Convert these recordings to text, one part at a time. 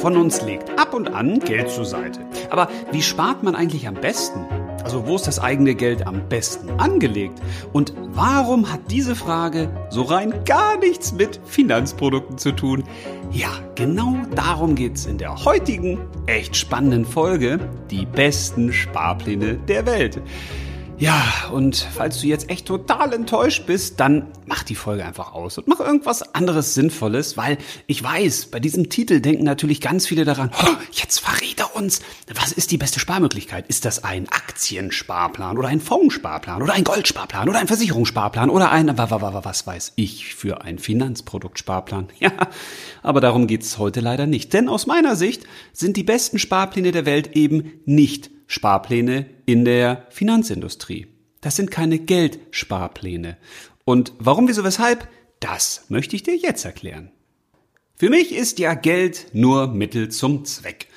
von uns legt ab und an Geld zur Seite. Aber wie spart man eigentlich am besten? Also wo ist das eigene Geld am besten angelegt? Und warum hat diese Frage so rein gar nichts mit Finanzprodukten zu tun? Ja, genau darum geht's in der heutigen, echt spannenden Folge, die besten Sparpläne der Welt. Ja, und falls du jetzt echt total enttäuscht bist, dann mach die Folge einfach aus und mach irgendwas anderes Sinnvolles, weil ich weiß, bei diesem Titel denken natürlich ganz viele daran, oh, jetzt verrät er uns, was ist die beste Sparmöglichkeit? Ist das ein Aktiensparplan oder ein Fondssparplan oder ein Goldsparplan oder ein Versicherungssparplan oder ein, was weiß ich, für ein Finanzproduktsparplan? Ja, aber darum geht's heute leider nicht, denn aus meiner Sicht sind die besten Sparpläne der Welt eben nicht Sparpläne in der Finanzindustrie. Das sind keine Geldsparpläne. Und warum, wieso, weshalb? Das möchte ich dir jetzt erklären. Für mich ist ja Geld nur Mittel zum Zweck.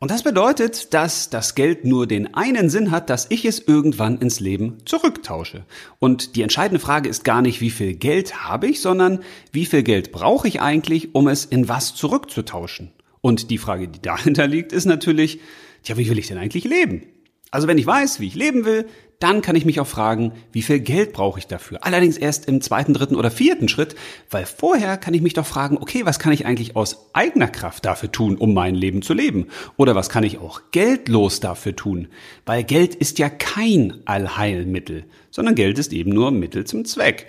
Und das bedeutet, dass das Geld nur den einen Sinn hat, dass ich es irgendwann ins Leben zurücktausche. Und die entscheidende Frage ist gar nicht, wie viel Geld habe ich, sondern wie viel Geld brauche ich eigentlich, um es in was zurückzutauschen. Und die Frage, die dahinter liegt, ist natürlich, Tja, wie will ich denn eigentlich leben? Also wenn ich weiß, wie ich leben will, dann kann ich mich auch fragen, wie viel Geld brauche ich dafür? Allerdings erst im zweiten, dritten oder vierten Schritt, weil vorher kann ich mich doch fragen, okay, was kann ich eigentlich aus eigener Kraft dafür tun, um mein Leben zu leben? Oder was kann ich auch geldlos dafür tun? Weil Geld ist ja kein Allheilmittel, sondern Geld ist eben nur Mittel zum Zweck.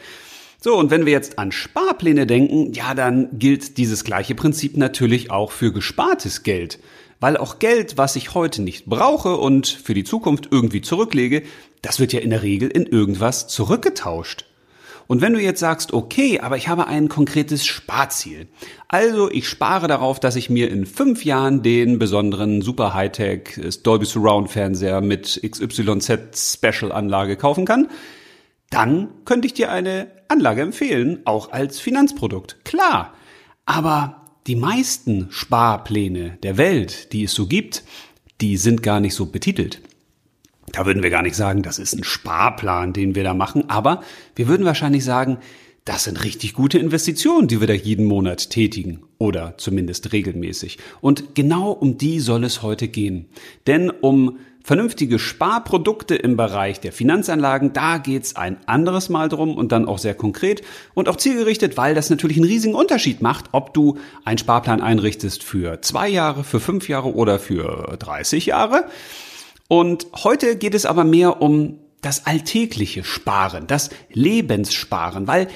So, und wenn wir jetzt an Sparpläne denken, ja, dann gilt dieses gleiche Prinzip natürlich auch für gespartes Geld weil auch Geld, was ich heute nicht brauche und für die Zukunft irgendwie zurücklege, das wird ja in der Regel in irgendwas zurückgetauscht. Und wenn du jetzt sagst, okay, aber ich habe ein konkretes Sparziel. Also ich spare darauf, dass ich mir in fünf Jahren den besonderen Super Hightech Dolby Surround Fernseher mit XYZ Special Anlage kaufen kann. Dann könnte ich dir eine Anlage empfehlen, auch als Finanzprodukt. Klar. Aber die meisten Sparpläne der Welt, die es so gibt, die sind gar nicht so betitelt. Da würden wir gar nicht sagen, das ist ein Sparplan, den wir da machen, aber wir würden wahrscheinlich sagen, das sind richtig gute Investitionen, die wir da jeden Monat tätigen oder zumindest regelmäßig. Und genau um die soll es heute gehen. Denn um vernünftige Sparprodukte im Bereich der Finanzanlagen, da geht's ein anderes Mal drum und dann auch sehr konkret und auch zielgerichtet, weil das natürlich einen riesigen Unterschied macht, ob du einen Sparplan einrichtest für zwei Jahre, für fünf Jahre oder für 30 Jahre. Und heute geht es aber mehr um das alltägliche Sparen, das Lebenssparen, weil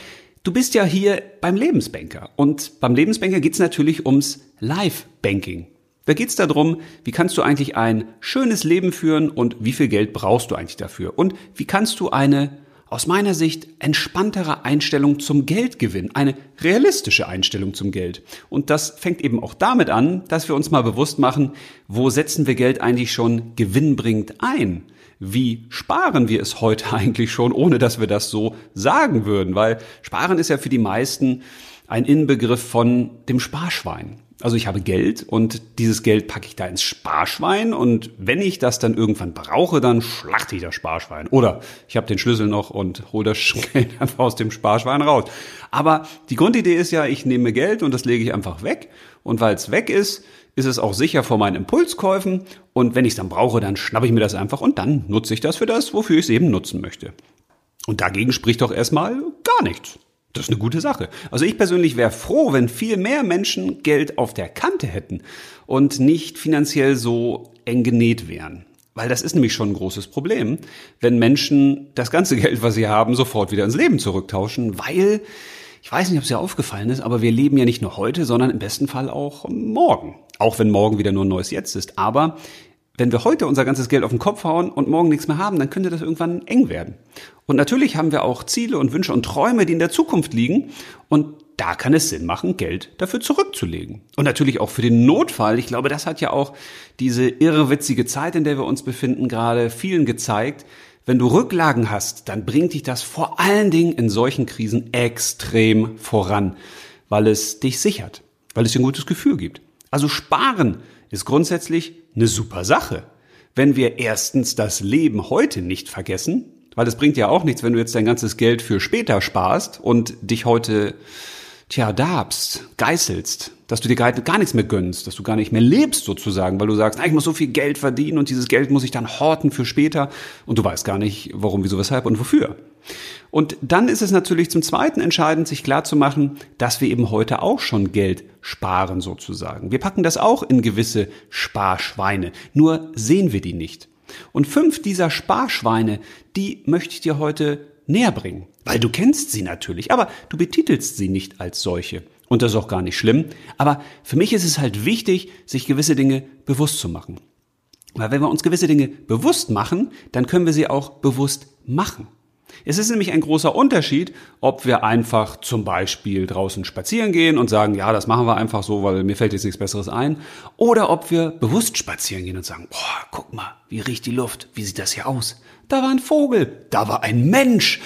du bist ja hier beim Lebensbanker und beim Lebensbanker geht's natürlich ums Live-Banking. Da geht's darum, wie kannst du eigentlich ein schönes Leben führen und wie viel Geld brauchst du eigentlich dafür? Und wie kannst du eine, aus meiner Sicht, entspanntere Einstellung zum Geld gewinnen? Eine realistische Einstellung zum Geld. Und das fängt eben auch damit an, dass wir uns mal bewusst machen, wo setzen wir Geld eigentlich schon gewinnbringend ein? Wie sparen wir es heute eigentlich schon, ohne dass wir das so sagen würden? Weil sparen ist ja für die meisten ein Inbegriff von dem Sparschwein. Also ich habe Geld und dieses Geld packe ich da ins Sparschwein und wenn ich das dann irgendwann brauche, dann schlachte ich das Sparschwein. Oder ich habe den Schlüssel noch und hole das Geld einfach aus dem Sparschwein raus. Aber die Grundidee ist ja, ich nehme Geld und das lege ich einfach weg. Und weil es weg ist, ist es auch sicher vor meinen Impulskäufen. Und wenn ich es dann brauche, dann schnappe ich mir das einfach und dann nutze ich das für das, wofür ich es eben nutzen möchte. Und dagegen spricht doch erstmal gar nichts. Das ist eine gute Sache. Also ich persönlich wäre froh, wenn viel mehr Menschen Geld auf der Kante hätten und nicht finanziell so eng genäht wären. Weil das ist nämlich schon ein großes Problem, wenn Menschen das ganze Geld, was sie haben, sofort wieder ins Leben zurücktauschen, weil, ich weiß nicht, ob es dir aufgefallen ist, aber wir leben ja nicht nur heute, sondern im besten Fall auch morgen. Auch wenn morgen wieder nur ein neues Jetzt ist. Aber wenn wir heute unser ganzes Geld auf den Kopf hauen und morgen nichts mehr haben, dann könnte das irgendwann eng werden. Und natürlich haben wir auch Ziele und Wünsche und Träume, die in der Zukunft liegen. Und da kann es Sinn machen, Geld dafür zurückzulegen. Und natürlich auch für den Notfall. Ich glaube, das hat ja auch diese irrewitzige Zeit, in der wir uns befinden, gerade vielen gezeigt. Wenn du Rücklagen hast, dann bringt dich das vor allen Dingen in solchen Krisen extrem voran, weil es dich sichert, weil es dir ein gutes Gefühl gibt. Also sparen ist grundsätzlich eine super Sache. Wenn wir erstens das Leben heute nicht vergessen, weil es bringt ja auch nichts, wenn du jetzt dein ganzes Geld für später sparst und dich heute tja, darbst, geißelst, dass du dir gar nichts mehr gönnst, dass du gar nicht mehr lebst sozusagen, weil du sagst, na, ich muss so viel Geld verdienen und dieses Geld muss ich dann horten für später und du weißt gar nicht, warum, wieso, weshalb und wofür. Und dann ist es natürlich zum Zweiten entscheidend, sich klar zu machen, dass wir eben heute auch schon Geld sparen sozusagen. Wir packen das auch in gewisse Sparschweine, nur sehen wir die nicht. Und fünf dieser Sparschweine, die möchte ich dir heute näher bringen. Weil du kennst sie natürlich, aber du betitelst sie nicht als solche. Und das ist auch gar nicht schlimm. Aber für mich ist es halt wichtig, sich gewisse Dinge bewusst zu machen. Weil wenn wir uns gewisse Dinge bewusst machen, dann können wir sie auch bewusst machen. Es ist nämlich ein großer Unterschied, ob wir einfach zum Beispiel draußen spazieren gehen und sagen, ja, das machen wir einfach so, weil mir fällt jetzt nichts Besseres ein, oder ob wir bewusst spazieren gehen und sagen, boah, guck mal, wie riecht die Luft, wie sieht das hier aus? Da war ein Vogel, da war ein Mensch,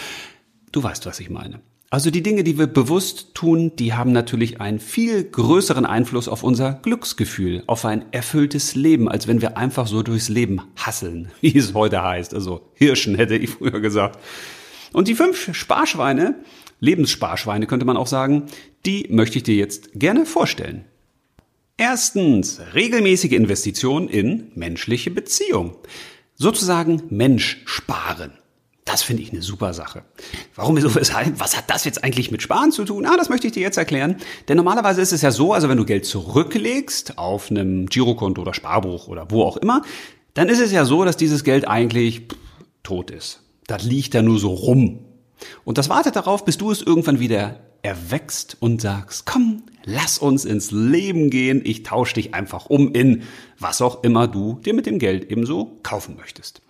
Du weißt, was ich meine. Also die Dinge, die wir bewusst tun, die haben natürlich einen viel größeren Einfluss auf unser Glücksgefühl, auf ein erfülltes Leben, als wenn wir einfach so durchs Leben hasseln, wie es heute heißt. Also Hirschen hätte ich früher gesagt. Und die fünf Sparschweine, Lebenssparschweine könnte man auch sagen, die möchte ich dir jetzt gerne vorstellen. Erstens, regelmäßige Investition in menschliche Beziehung. Sozusagen Mensch sparen. Das finde ich eine super Sache. Warum, wieso, weshalb? Was hat das jetzt eigentlich mit Sparen zu tun? Ah, das möchte ich dir jetzt erklären. Denn normalerweise ist es ja so, also wenn du Geld zurücklegst auf einem Girokonto oder Sparbuch oder wo auch immer, dann ist es ja so, dass dieses Geld eigentlich tot ist. Das liegt da nur so rum. Und das wartet darauf, bis du es irgendwann wieder erwächst und sagst, komm, lass uns ins Leben gehen, ich tausche dich einfach um in was auch immer du dir mit dem Geld ebenso kaufen möchtest.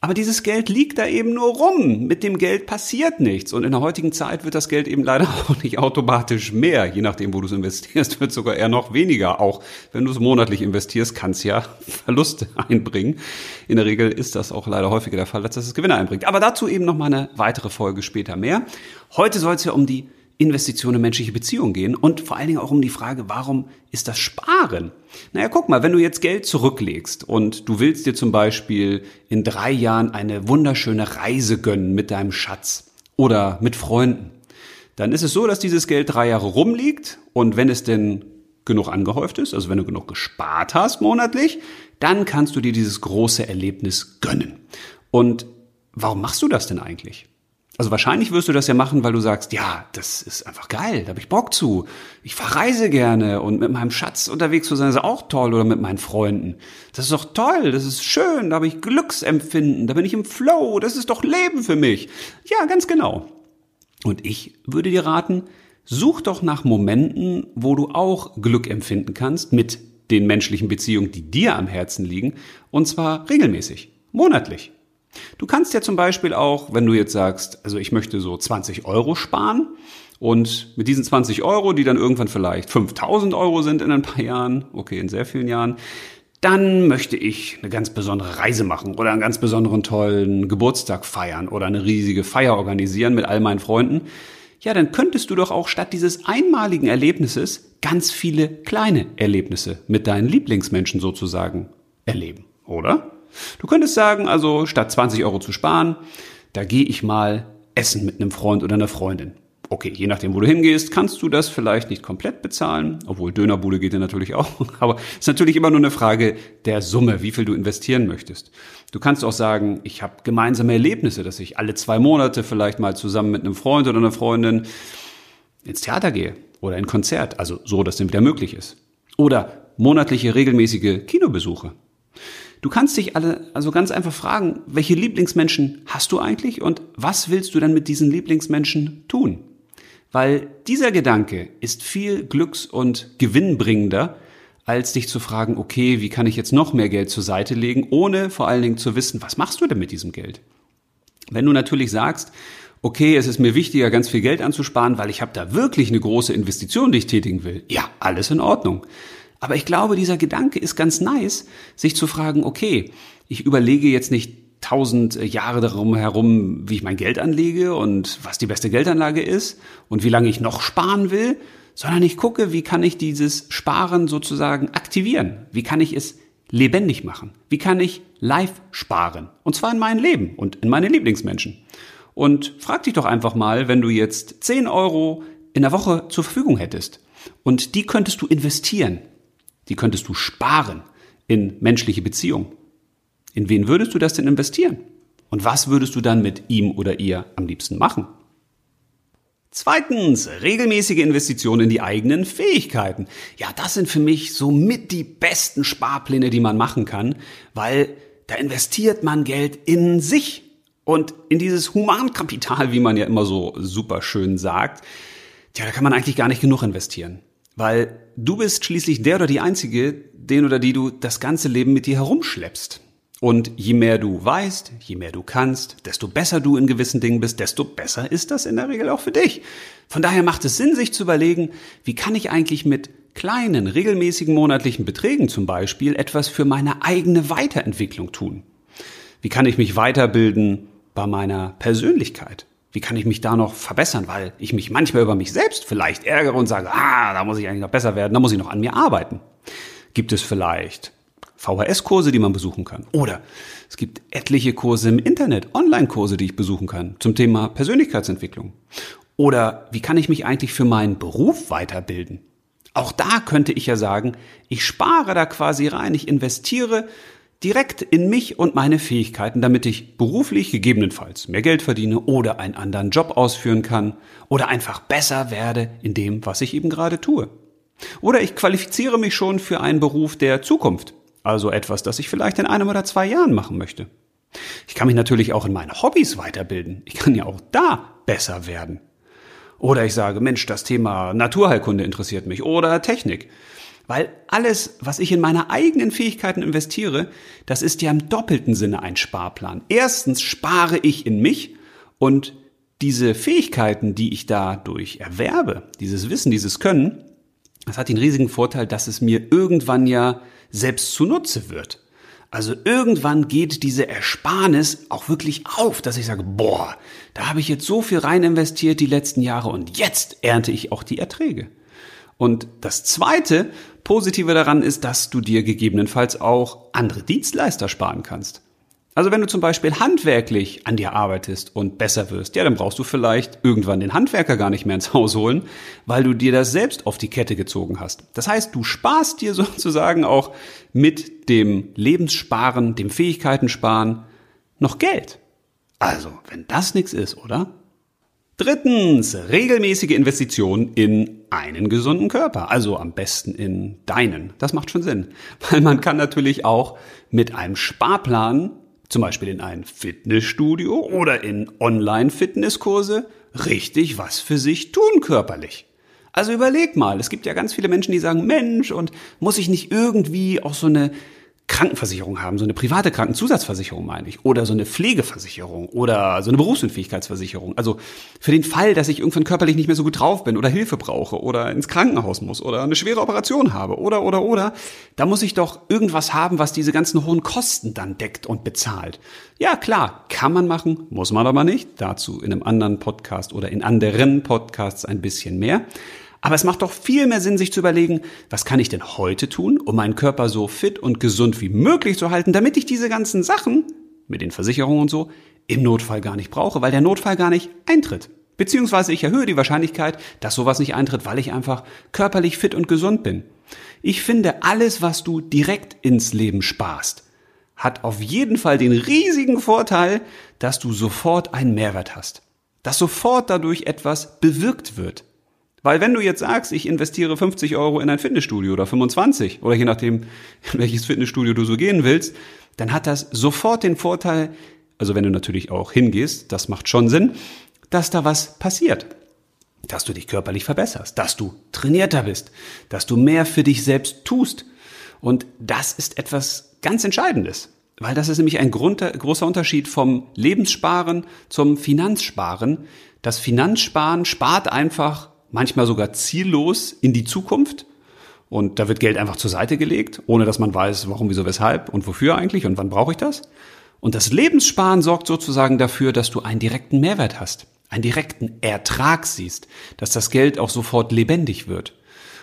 Aber dieses Geld liegt da eben nur rum. Mit dem Geld passiert nichts. Und in der heutigen Zeit wird das Geld eben leider auch nicht automatisch mehr. Je nachdem, wo du es investierst, wird sogar eher noch weniger. Auch wenn du es monatlich investierst, kann es ja Verluste einbringen. In der Regel ist das auch leider häufiger der Fall, als dass es Gewinne einbringt. Aber dazu eben noch mal eine weitere Folge später mehr. Heute soll es ja um die Investitionen in menschliche Beziehungen gehen und vor allen Dingen auch um die Frage, warum ist das Sparen? Naja, guck mal, wenn du jetzt Geld zurücklegst und du willst dir zum Beispiel in drei Jahren eine wunderschöne Reise gönnen mit deinem Schatz oder mit Freunden, dann ist es so, dass dieses Geld drei Jahre rumliegt und wenn es denn genug angehäuft ist, also wenn du genug gespart hast monatlich, dann kannst du dir dieses große Erlebnis gönnen. Und warum machst du das denn eigentlich? Also wahrscheinlich wirst du das ja machen, weil du sagst, ja, das ist einfach geil, da habe ich Bock zu. Ich verreise gerne und mit meinem Schatz unterwegs zu sein ist auch toll oder mit meinen Freunden. Das ist doch toll, das ist schön, da habe ich Glücksempfinden, da bin ich im Flow, das ist doch Leben für mich. Ja, ganz genau. Und ich würde dir raten, such doch nach Momenten, wo du auch Glück empfinden kannst mit den menschlichen Beziehungen, die dir am Herzen liegen, und zwar regelmäßig, monatlich. Du kannst ja zum Beispiel auch, wenn du jetzt sagst, also ich möchte so 20 Euro sparen und mit diesen 20 Euro, die dann irgendwann vielleicht 5000 Euro sind in ein paar Jahren, okay, in sehr vielen Jahren, dann möchte ich eine ganz besondere Reise machen oder einen ganz besonderen tollen Geburtstag feiern oder eine riesige Feier organisieren mit all meinen Freunden. Ja, dann könntest du doch auch statt dieses einmaligen Erlebnisses ganz viele kleine Erlebnisse mit deinen Lieblingsmenschen sozusagen erleben, oder? Du könntest sagen, also statt 20 Euro zu sparen, da gehe ich mal essen mit einem Freund oder einer Freundin. Okay, je nachdem, wo du hingehst, kannst du das vielleicht nicht komplett bezahlen, obwohl Dönerbude geht dir natürlich auch. Aber es ist natürlich immer nur eine Frage der Summe, wie viel du investieren möchtest. Du kannst auch sagen, ich habe gemeinsame Erlebnisse, dass ich alle zwei Monate vielleicht mal zusammen mit einem Freund oder einer Freundin ins Theater gehe oder ein Konzert, also so, dass dann wieder möglich ist. Oder monatliche regelmäßige Kinobesuche. Du kannst dich alle also ganz einfach fragen, welche Lieblingsmenschen hast du eigentlich und was willst du dann mit diesen Lieblingsmenschen tun? Weil dieser Gedanke ist viel glücks- und gewinnbringender, als dich zu fragen, okay, wie kann ich jetzt noch mehr Geld zur Seite legen, ohne vor allen Dingen zu wissen, was machst du denn mit diesem Geld? Wenn du natürlich sagst, okay, es ist mir wichtiger, ganz viel Geld anzusparen, weil ich habe da wirklich eine große Investition, die ich tätigen will, ja, alles in Ordnung. Aber ich glaube, dieser Gedanke ist ganz nice, sich zu fragen, okay, ich überlege jetzt nicht tausend Jahre darum herum, wie ich mein Geld anlege und was die beste Geldanlage ist und wie lange ich noch sparen will, sondern ich gucke, wie kann ich dieses Sparen sozusagen aktivieren? Wie kann ich es lebendig machen? Wie kann ich live sparen? Und zwar in mein Leben und in meine Lieblingsmenschen. Und frag dich doch einfach mal, wenn du jetzt 10 Euro in der Woche zur Verfügung hättest und die könntest du investieren, die könntest du sparen in menschliche Beziehungen. In wen würdest du das denn investieren? Und was würdest du dann mit ihm oder ihr am liebsten machen? Zweitens, regelmäßige Investitionen in die eigenen Fähigkeiten. Ja, das sind für mich somit die besten Sparpläne, die man machen kann, weil da investiert man Geld in sich und in dieses Humankapital, wie man ja immer so super schön sagt. Tja, da kann man eigentlich gar nicht genug investieren, weil du bist schließlich der oder die Einzige, den oder die du das ganze Leben mit dir herumschleppst. Und je mehr du weißt, je mehr du kannst, desto besser du in gewissen Dingen bist, desto besser ist das in der Regel auch für dich. Von daher macht es Sinn, sich zu überlegen, wie kann ich eigentlich mit kleinen, regelmäßigen monatlichen Beträgen zum Beispiel etwas für meine eigene Weiterentwicklung tun? Wie kann ich mich weiterbilden bei meiner Persönlichkeit? Wie kann ich mich da noch verbessern? Weil ich mich manchmal über mich selbst vielleicht ärgere und sage, ah, da muss ich eigentlich noch besser werden, da muss ich noch an mir arbeiten. Gibt es vielleicht VHS-Kurse, die man besuchen kann. Oder es gibt etliche Kurse im Internet, Online-Kurse, die ich besuchen kann zum Thema Persönlichkeitsentwicklung. Oder wie kann ich mich eigentlich für meinen Beruf weiterbilden? Auch da könnte ich ja sagen, ich spare da quasi rein, ich investiere direkt in mich und meine Fähigkeiten, damit ich beruflich gegebenenfalls mehr Geld verdiene oder einen anderen Job ausführen kann oder einfach besser werde in dem, was ich eben gerade tue. Oder ich qualifiziere mich schon für einen Beruf der Zukunft. Also etwas, das ich vielleicht in einem oder zwei Jahren machen möchte. Ich kann mich natürlich auch in meine Hobbys weiterbilden. Ich kann ja auch da besser werden. Oder ich sage, Mensch, das Thema Naturheilkunde interessiert mich oder Technik. Weil alles, was ich in meine eigenen Fähigkeiten investiere, das ist ja im doppelten Sinne ein Sparplan. Erstens spare ich in mich und diese Fähigkeiten, die ich dadurch erwerbe, dieses Wissen, dieses Können, das hat den riesigen Vorteil, dass es mir irgendwann ja selbst zunutze wird. Also irgendwann geht diese Ersparnis auch wirklich auf, dass ich sage, boah, da habe ich jetzt so viel rein investiert die letzten Jahre und jetzt ernte ich auch die Erträge. Und das zweite Positive daran ist, dass du dir gegebenenfalls auch andere Dienstleister sparen kannst. Also wenn du zum Beispiel handwerklich an dir arbeitest und besser wirst, ja, dann brauchst du vielleicht irgendwann den Handwerker gar nicht mehr ins Haus holen, weil du dir das selbst auf die Kette gezogen hast. Das heißt, du sparst dir sozusagen auch mit dem Lebenssparen, dem Fähigkeitensparen noch Geld. Also, wenn das nichts ist, oder? Drittens, regelmäßige Investitionen in einen gesunden Körper, also am besten in deinen. Das macht schon Sinn, weil man kann natürlich auch mit einem Sparplan zum Beispiel in ein Fitnessstudio oder in Online-Fitnesskurse, richtig was für sich tun körperlich. Also überleg mal, es gibt ja ganz viele Menschen, die sagen, Mensch, und muss ich nicht irgendwie auch so eine Krankenversicherung haben, so eine private Krankenzusatzversicherung meine ich, oder so eine Pflegeversicherung oder so eine Berufsunfähigkeitsversicherung. Also für den Fall, dass ich irgendwann körperlich nicht mehr so gut drauf bin oder Hilfe brauche oder ins Krankenhaus muss oder eine schwere Operation habe oder oder oder, da muss ich doch irgendwas haben, was diese ganzen hohen Kosten dann deckt und bezahlt. Ja, klar, kann man machen, muss man aber nicht. Dazu in einem anderen Podcast oder in anderen Podcasts ein bisschen mehr. Aber es macht doch viel mehr Sinn, sich zu überlegen, was kann ich denn heute tun, um meinen Körper so fit und gesund wie möglich zu halten, damit ich diese ganzen Sachen mit den Versicherungen und so im Notfall gar nicht brauche, weil der Notfall gar nicht eintritt. Beziehungsweise ich erhöhe die Wahrscheinlichkeit, dass sowas nicht eintritt, weil ich einfach körperlich fit und gesund bin. Ich finde, alles, was du direkt ins Leben sparst, hat auf jeden Fall den riesigen Vorteil, dass du sofort einen Mehrwert hast. Dass sofort dadurch etwas bewirkt wird. Weil wenn du jetzt sagst, ich investiere 50 Euro in ein Fitnessstudio oder 25 oder je nachdem, in welches Fitnessstudio du so gehen willst, dann hat das sofort den Vorteil, also wenn du natürlich auch hingehst, das macht schon Sinn, dass da was passiert. Dass du dich körperlich verbesserst, dass du trainierter bist, dass du mehr für dich selbst tust. Und das ist etwas ganz Entscheidendes. Weil das ist nämlich ein großer Unterschied vom Lebenssparen zum Finanzsparen. Das Finanzsparen spart einfach manchmal sogar ziellos in die Zukunft. Und da wird Geld einfach zur Seite gelegt, ohne dass man weiß, warum, wieso, weshalb und wofür eigentlich und wann brauche ich das. Und das Lebenssparen sorgt sozusagen dafür, dass du einen direkten Mehrwert hast, einen direkten Ertrag siehst, dass das Geld auch sofort lebendig wird.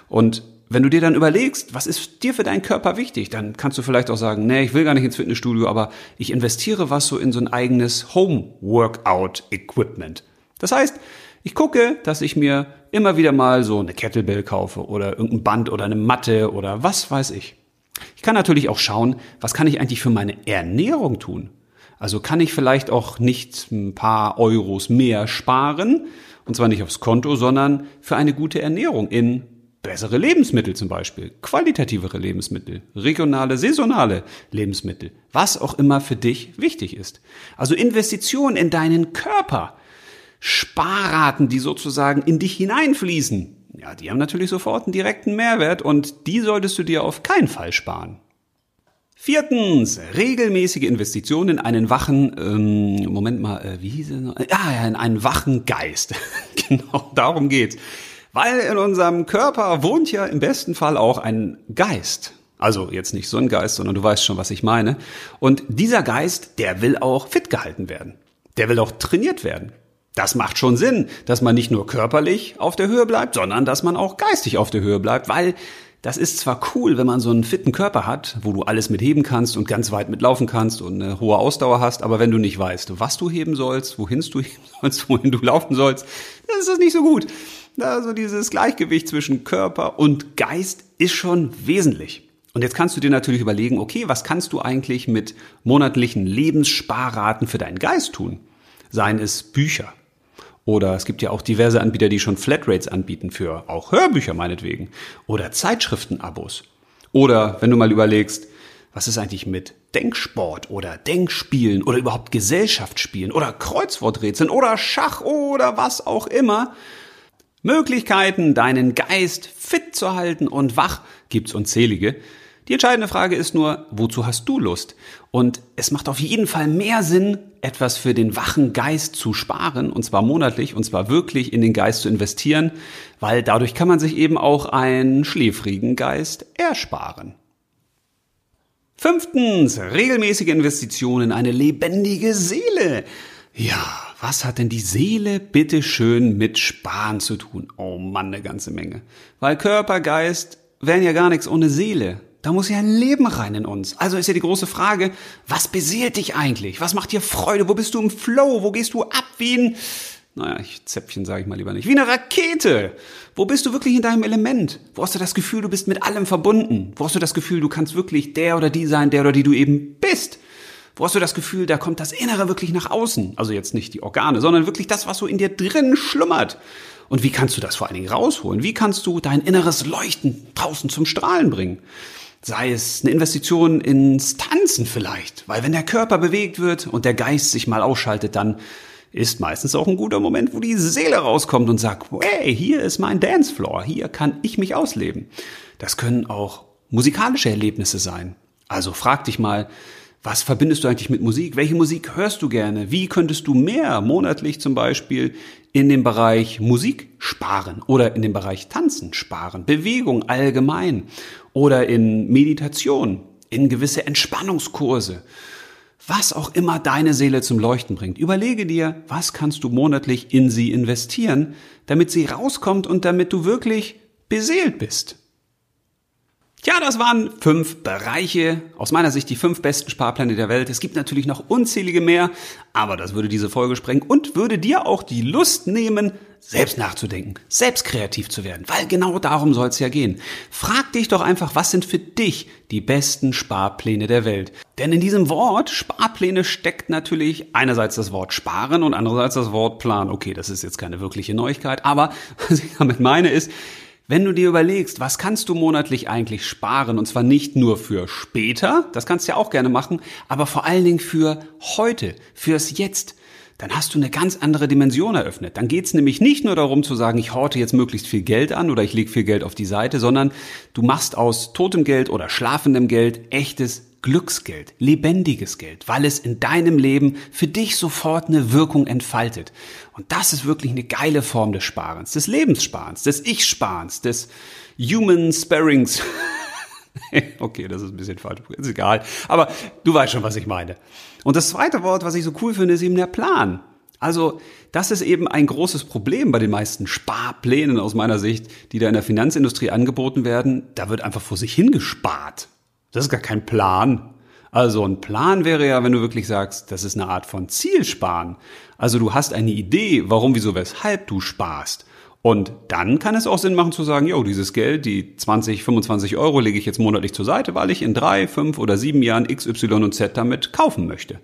Und wenn du dir dann überlegst, was ist dir für deinen Körper wichtig, dann kannst du vielleicht auch sagen, nee, ich will gar nicht ins Fitnessstudio, aber ich investiere was so in so ein eigenes Home Workout Equipment. Das heißt, Ich gucke, dass ich mir immer wieder mal so eine Kettlebell kaufe oder irgendein Band oder eine Matte oder was weiß ich. Ich kann natürlich auch schauen, was kann ich eigentlich für meine Ernährung tun? Also kann ich vielleicht auch nicht ein paar Euros mehr sparen, und zwar nicht aufs Konto, sondern für eine gute Ernährung in bessere Lebensmittel zum Beispiel, qualitativere Lebensmittel, regionale, saisonale Lebensmittel, was auch immer für dich wichtig ist. Also Investitionen in deinen Körper, Sparraten, die sozusagen in dich hineinfließen, ja, die haben natürlich sofort einen direkten Mehrwert und die solltest du dir auf keinen Fall sparen. Viertens, regelmäßige Investitionen in einen wachen, ähm, Moment mal, äh, wie hieß es? Ah, ja, in einen wachen Geist. genau, darum geht's. Weil in unserem Körper wohnt ja im besten Fall auch ein Geist. Also jetzt nicht so ein Geist, sondern du weißt schon, was ich meine. Und dieser Geist, der will auch fit gehalten werden. Der will auch trainiert werden. Das macht schon Sinn, dass man nicht nur körperlich auf der Höhe bleibt, sondern dass man auch geistig auf der Höhe bleibt, weil das ist zwar cool, wenn man so einen fitten Körper hat, wo du alles mit heben kannst und ganz weit mitlaufen kannst und eine hohe Ausdauer hast, aber wenn du nicht weißt, was du heben sollst, wohin du heben sollst, wohin du laufen sollst, dann ist das nicht so gut. Also dieses Gleichgewicht zwischen Körper und Geist ist schon wesentlich. Und jetzt kannst du dir natürlich überlegen, okay, was kannst du eigentlich mit monatlichen Lebenssparraten für deinen Geist tun? Seien es Bücher, oder es gibt ja auch diverse Anbieter, die schon Flatrates anbieten für auch Hörbücher meinetwegen. Oder Zeitschriftenabos. Oder wenn du mal überlegst, was ist eigentlich mit Denksport oder Denkspielen oder überhaupt Gesellschaftsspielen oder Kreuzworträtseln oder Schach oder was auch immer. Möglichkeiten, deinen Geist fit zu halten und wach gibt's unzählige. Die entscheidende Frage ist nur, wozu hast du Lust? Und es macht auf jeden Fall mehr Sinn, etwas für den wachen Geist zu sparen, und zwar monatlich, und zwar wirklich in den Geist zu investieren, weil dadurch kann man sich eben auch einen schläfrigen Geist ersparen. Fünftens, regelmäßige Investitionen in eine lebendige Seele. Ja, was hat denn die Seele bitte schön mit Sparen zu tun? Oh Mann, eine ganze Menge. Weil Körper, Geist wären ja gar nichts ohne Seele. Da muss ja ein Leben rein in uns. Also ist ja die große Frage, was beseelt dich eigentlich? Was macht dir Freude? Wo bist du im Flow? Wo gehst du ab wie ein, naja, ich Zäpfchen sage ich mal lieber nicht, wie eine Rakete? Wo bist du wirklich in deinem Element? Wo hast du das Gefühl, du bist mit allem verbunden? Wo hast du das Gefühl, du kannst wirklich der oder die sein, der oder die du eben bist? Wo hast du das Gefühl, da kommt das Innere wirklich nach außen? Also jetzt nicht die Organe, sondern wirklich das, was so in dir drin schlummert. Und wie kannst du das vor allen Dingen rausholen? Wie kannst du dein inneres Leuchten draußen zum Strahlen bringen? Sei es eine Investition ins Tanzen vielleicht, weil wenn der Körper bewegt wird und der Geist sich mal ausschaltet, dann ist meistens auch ein guter Moment, wo die Seele rauskommt und sagt, hey, hier ist mein Dancefloor, hier kann ich mich ausleben. Das können auch musikalische Erlebnisse sein. Also frag dich mal, was verbindest du eigentlich mit Musik? Welche Musik hörst du gerne? Wie könntest du mehr monatlich zum Beispiel in dem Bereich Musik sparen oder in dem Bereich Tanzen sparen, Bewegung allgemein oder in Meditation, in gewisse Entspannungskurse? Was auch immer deine Seele zum Leuchten bringt. Überlege dir, was kannst du monatlich in sie investieren, damit sie rauskommt und damit du wirklich beseelt bist. Tja, das waren fünf Bereiche, aus meiner Sicht die fünf besten Sparpläne der Welt. Es gibt natürlich noch unzählige mehr, aber das würde diese Folge sprengen und würde dir auch die Lust nehmen, selbst nachzudenken, selbst kreativ zu werden, weil genau darum soll es ja gehen. Frag dich doch einfach, was sind für dich die besten Sparpläne der Welt? Denn in diesem Wort Sparpläne steckt natürlich einerseits das Wort sparen und andererseits das Wort Plan. Okay, das ist jetzt keine wirkliche Neuigkeit, aber was ich damit meine ist, wenn du dir überlegst, was kannst du monatlich eigentlich sparen, und zwar nicht nur für später, das kannst du ja auch gerne machen, aber vor allen Dingen für heute, fürs Jetzt, dann hast du eine ganz andere Dimension eröffnet. Dann geht's nämlich nicht nur darum zu sagen, ich horte jetzt möglichst viel Geld an oder ich lege viel Geld auf die Seite, sondern du machst aus totem Geld oder schlafendem Geld echtes Glücksgeld, lebendiges Geld, weil es in deinem Leben für dich sofort eine Wirkung entfaltet. Und das ist wirklich eine geile Form des Sparens, des Lebenssparens, des Ich-Sparens, des Human Sparings. okay, das ist ein bisschen falsch, ist egal. Aber du weißt schon, was ich meine. Und das zweite Wort, was ich so cool finde, ist eben der Plan. Also, das ist eben ein großes Problem bei den meisten Sparplänen aus meiner Sicht, die da in der Finanzindustrie angeboten werden. Da wird einfach vor sich hingespart. Das ist gar kein Plan. Also ein Plan wäre ja, wenn du wirklich sagst, das ist eine Art von Zielsparen. Also du hast eine Idee, warum, wieso, weshalb du sparst. Und dann kann es auch Sinn machen zu sagen, jo, dieses Geld, die 20, 25 Euro lege ich jetzt monatlich zur Seite, weil ich in drei, fünf oder sieben Jahren X, Y und Z damit kaufen möchte.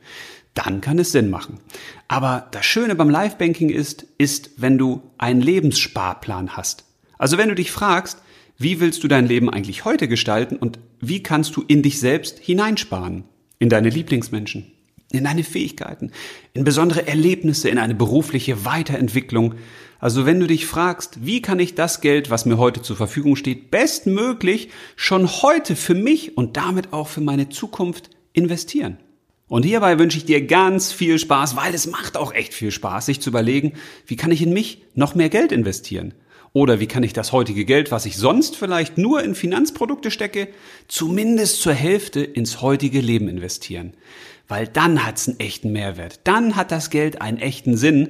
Dann kann es Sinn machen. Aber das Schöne beim Live-Banking ist, ist, wenn du einen Lebenssparplan hast. Also wenn du dich fragst, wie willst du dein Leben eigentlich heute gestalten und wie kannst du in dich selbst hineinsparen? In deine Lieblingsmenschen, in deine Fähigkeiten, in besondere Erlebnisse, in eine berufliche Weiterentwicklung. Also wenn du dich fragst, wie kann ich das Geld, was mir heute zur Verfügung steht, bestmöglich schon heute für mich und damit auch für meine Zukunft investieren. Und hierbei wünsche ich dir ganz viel Spaß, weil es macht auch echt viel Spaß, sich zu überlegen, wie kann ich in mich noch mehr Geld investieren? Oder wie kann ich das heutige Geld, was ich sonst vielleicht nur in Finanzprodukte stecke, zumindest zur Hälfte ins heutige Leben investieren? weil dann hat's einen echten Mehrwert. Dann hat das Geld einen echten Sinn.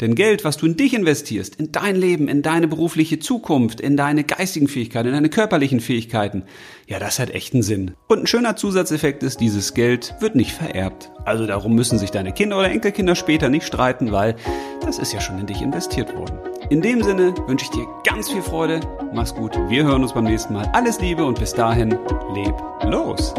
Denn Geld, was du in dich investierst, in dein Leben, in deine berufliche Zukunft, in deine geistigen Fähigkeiten, in deine körperlichen Fähigkeiten, ja, das hat echten Sinn. Und ein schöner Zusatzeffekt ist, dieses Geld wird nicht vererbt. Also darum müssen sich deine Kinder oder Enkelkinder später nicht streiten, weil das ist ja schon in dich investiert worden. In dem Sinne wünsche ich dir ganz viel Freude, mach's gut, wir hören uns beim nächsten Mal. Alles Liebe und bis dahin, leb los!